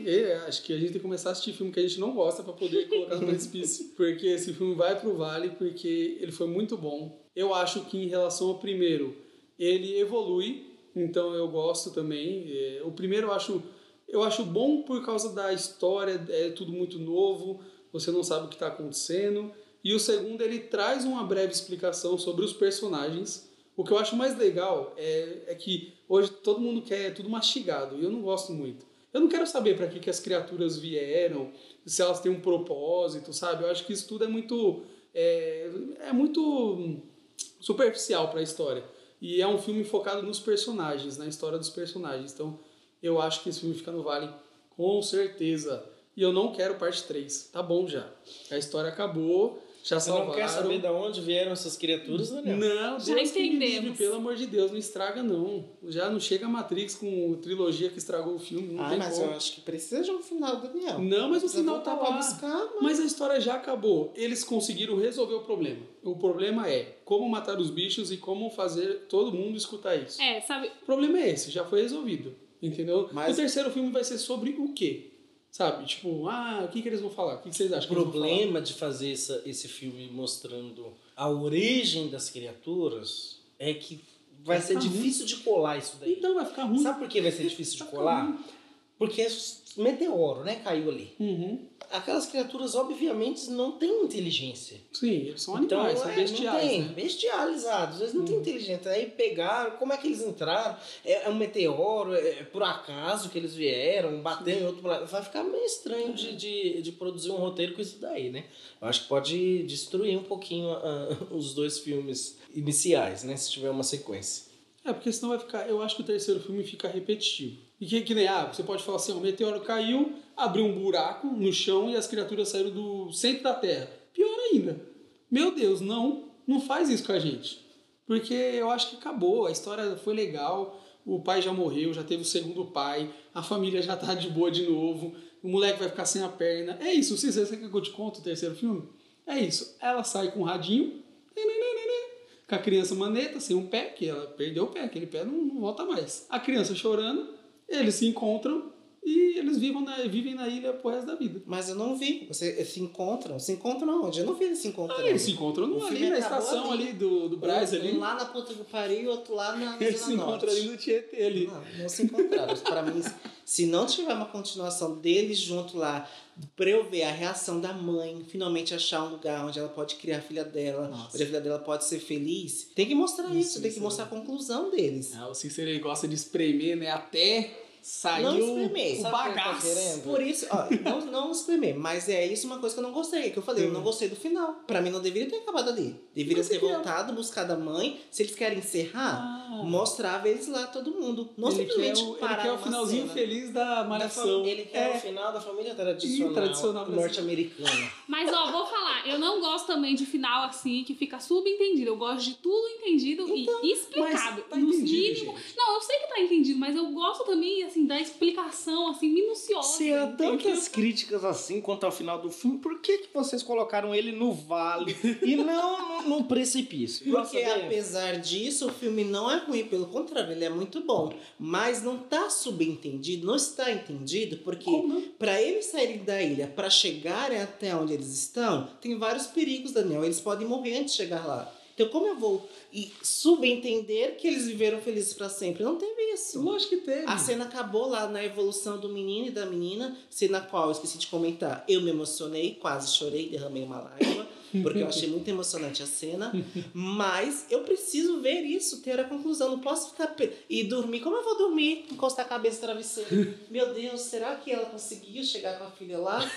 E acho que a gente tem que começar a assistir filme que a gente não gosta pra poder colocar no precipício. Porque esse filme vai pro Vale porque ele foi muito bom. Eu acho que em relação ao primeiro, ele evolui. Então eu gosto também. É, O primeiro eu acho, eu acho bom por causa da história, é tudo muito novo, você não sabe o que está acontecendo. E o segundo, ele traz uma breve explicação sobre os personagens. O que eu acho mais legal é, é que hoje todo mundo quer tudo mastigado e eu não gosto muito. Eu não quero saber para que, que as criaturas vieram, se elas têm um propósito, sabe? Eu acho que isso tudo é muito. É, é muito superficial para a história. E é um filme focado nos personagens, na história dos personagens. Então eu acho que esse filme fica no Vale com certeza. E eu não quero parte 3. Tá bom já. A história acabou. Já Você salvaram. não quer saber de onde vieram essas criaturas, Daniel? Não, Já Deus que me livre, entendemos. pelo amor de Deus, não estraga não. Já não chega a Matrix com trilogia que estragou o filme, ah, mas como. eu acho que precisa de um final, Daniel. Não, mas o final tá pra lá. buscar, mas... Mas a história já acabou. Eles conseguiram resolver o problema. O problema é como matar os bichos e como fazer todo mundo escutar isso. É, sabe, O problema é esse, já foi resolvido. Entendeu? Mas- O terceiro filme vai ser sobre o quê? Sabe? Tipo, ah, o que, que eles vão falar? O que, que vocês acham? O problema de fazer essa, esse filme mostrando a origem das criaturas é que vai, Vai ser difícil de colar isso daí. Então vai ficar ruim. Sabe por que vai ser difícil de Vai colar? ruim. Porque é meteoro, né? Caiu ali. Uhum. Aquelas criaturas, obviamente, não têm inteligência. Sim, eles são animais, então, são é, bestiais, não tem, né? bestializados. Eles não têm inteligência. Aí pegaram, como é que eles entraram? É, é um meteoro, é, é por acaso que eles vieram, bateu em outro planeta. Vai ficar meio estranho de, de, de produzir um roteiro com isso daí, né? Eu acho que pode destruir um pouquinho ah, os dois filmes iniciais, né? Se tiver uma sequência. É, porque senão vai ficar. Eu acho que o terceiro filme fica repetitivo. E que, que nem, ah, você pode falar assim: o meteoro caiu, abriu um buraco no chão e as criaturas saíram do centro da Terra. Pior ainda. Meu Deus, não, não faz isso com a gente. Porque eu acho que acabou, a história foi legal, o pai já morreu, já teve o segundo pai, a família já tá de boa de novo, o moleque vai ficar sem a perna. É isso, você, você quer que eu te conte o terceiro filme? É isso. Ela sai com o radinho, com a criança maneta, sem um pé, que ela perdeu o pé, aquele pé não, não volta mais. A criança chorando, eles se encontram e eles vivem na, vivem na ilha pro resto da vida. Mas eu não vi. Você se encontram? Se encontram onde? Eu não vi eles se encontrando. Ah, eles se encontram no, ali na estação ali. ali, do, do Brás um, ali. um lá na puta do pariu e outro lá na, Eles se encontram ali no Tietê ali. Não, não se encontraram. Pra mim, se não tiver uma continuação deles junto lá, pra eu ver a reação da mãe, finalmente achar um lugar onde ela pode criar a filha dela, Nossa. onde a filha dela pode ser feliz, tem que mostrar Isso, isso, tem que mostrar a conclusão deles. Ah, o Cícero ele gosta de espremer, né? Até Não o, o o bagaço. querendo? Por isso, ó, não, não espremer, mas é isso uma coisa que eu não gostei, que eu falei, eu não gostei do final. Pra mim não deveria ter acabado ali. Deveria Mas ter que é? voltado, buscado a mãe. Se eles querem encerrar, Ah. mostrava eles lá, todo mundo. Não ele quer simplesmente o, ele parar quer o finalzinho cena. feliz da malhação. Ele quer É. o final da família tradicional, Ih, tradicional norte-americana. Mas, ó, vou falar, eu não gosto também de final assim, que fica subentendido. Eu gosto de tudo entendido e explicado. tá entendido, mínimos. gente. Não, eu sei que tá entendido, mas eu gosto também, assim, da explicação, assim, minuciosa. Se há tantas críticas assim quanto ao final do filme, por que, que vocês colocaram ele no vale e não no, no precipício? Porque apesar disso, o filme não é ruim, pelo contrário, ele é muito bom. Mas não tá subentendido, não está entendido, porque para eles saírem da ilha, para chegarem até onde eles estão, tem vários perigos, Daniel. Eles podem morrer antes de chegar lá. Então, como eu vou e subentender que eles viveram felizes para sempre? Não teve isso. Lógico que teve. A cena acabou lá na evolução do menino e da menina, cena qual eu esqueci de comentar. Eu me emocionei, quase chorei, derramei uma lágrima, porque eu achei muito emocionante a cena. Mas eu preciso ver isso, ter a conclusão. Não posso ficar e dormir. Como eu vou dormir? Encostar a cabeça no travesseiro. Meu Deus, será que ela conseguiu chegar com a filha lá?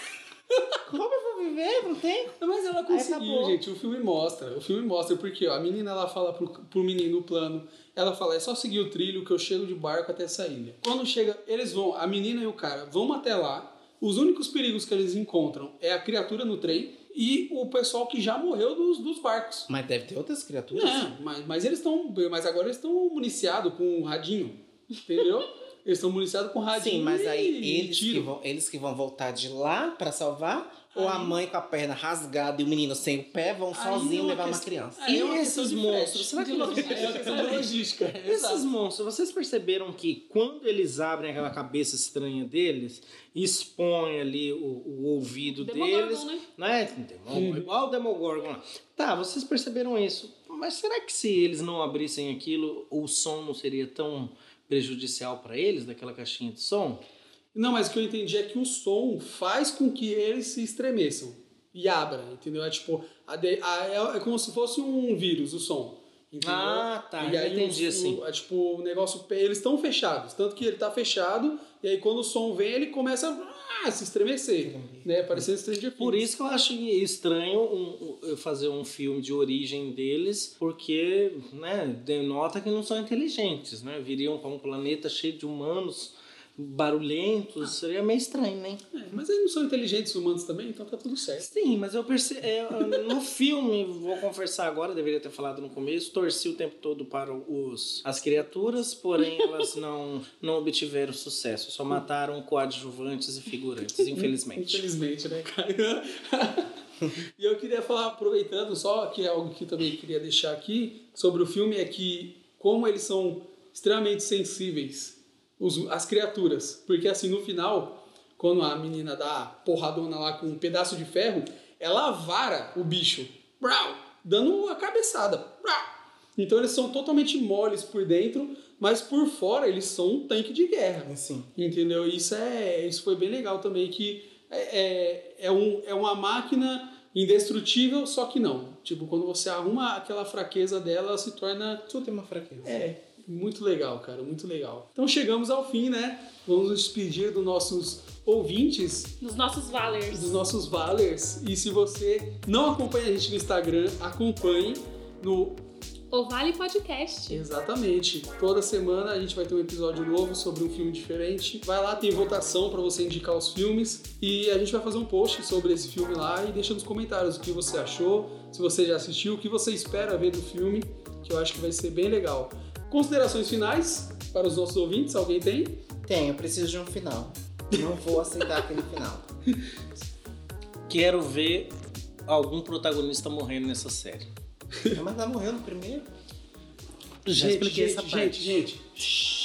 Como eu vou viver? Não tem? Mas ela conseguiu, gente. O filme mostra. O filme mostra porque ó, a menina ela fala pro, pro menino no plano. Ela fala: é só seguir o trilho que eu chego de barco até essa ilha. Quando chega, eles vão, a menina e o cara vão até lá. Os únicos perigos que eles encontram é a criatura no trem e o pessoal que já morreu dos, dos barcos. Mas deve ter outras criaturas. Não, mas, mas eles estão. Mas agora eles estão municiados com um radinho. Entendeu? eles estão municiados com radinho. Sim, mas aí eles que, vão, eles que vão voltar de lá pra salvar? Ou a mãe com a perna rasgada e o menino sem o pé vão Aí é sozinho uma levar uma questão- criança? Aí é uma E questão esses monstros? Será que não-? É uma questão de logística. Esses Exato. monstros, vocês perceberam que quando eles abrem aquela cabeça estranha deles, expõem ali o, o ouvido Demogorgon, deles, né? né? Demogorgon, Igual o Demogorgon lá. Tá, vocês perceberam isso. Mas será que se eles não abrissem aquilo, o som não seria tão prejudicial para eles, daquela caixinha de som? Não, mas o que eu entendi é que o som faz com que eles se estremeçam e abra, entendeu? É tipo, a de- a- é, é como se fosse um vírus, o som. Entendeu? Ah, tá, E aí entendi o, assim. o- é, tipo, o negócio, eles estão fechados, tanto que ele tá fechado, e aí quando o som vem, ele começa a se estremecer, né? Parecendo Stranger Things. Por isso que eu acho estranho um- um- fazer um filme de origem deles, porque né, denota que não são inteligentes, né? Viriam para um planeta cheio de humanos barulhentos, seria meio estranho, né? É, mas eles não são inteligentes humanos também, então tá tudo certo. Sim, mas eu percebi. no filme, vou confessar agora, deveria ter falado no começo, torci o tempo todo para os, as criaturas, porém elas não, não obtiveram sucesso. Só mataram coadjuvantes e figurantes, infelizmente. Infelizmente, né, cara? e eu queria falar, aproveitando só, que é algo que também queria deixar aqui, sobre o filme, é que como eles são extremamente sensíveis, os, as criaturas. Porque assim, no final, quando a menina dá porradona lá com um pedaço de ferro, ela vara o bicho, brau, dando a cabeçada. Brau. Então eles são totalmente moles por dentro, mas por fora eles são um tanque de guerra. Sim. Entendeu? Isso é, isso foi bem legal também que é, é, é, um, é uma máquina indestrutível, só que não. Tipo, quando você arruma aquela fraqueza dela, ela se torna Tudo tem uma fraqueza. é, muito legal, cara, muito legal. Então chegamos ao fim, né? Vamos nos despedir dos nossos ouvintes, Nos nossos Valers. dos nossos Valers. E se você não acompanha a gente no Instagram, acompanhe no O Vale Podcast. Exatamente. Toda semana a gente vai ter um episódio novo sobre um filme diferente. Vai lá, tem votação para você indicar os filmes e a gente vai fazer um post sobre esse filme lá e deixa nos comentários o que você achou, se você já assistiu, o que você espera ver do filme, que eu acho que vai ser bem legal. Considerações finais para os nossos ouvintes, alguém tem? Tem, eu preciso de um final. Não vou aceitar aquele final. Quero ver algum protagonista morrendo nessa série. Mas ela morreu no primeiro. Já expliquei gente, essa gente, parte. gente, gente.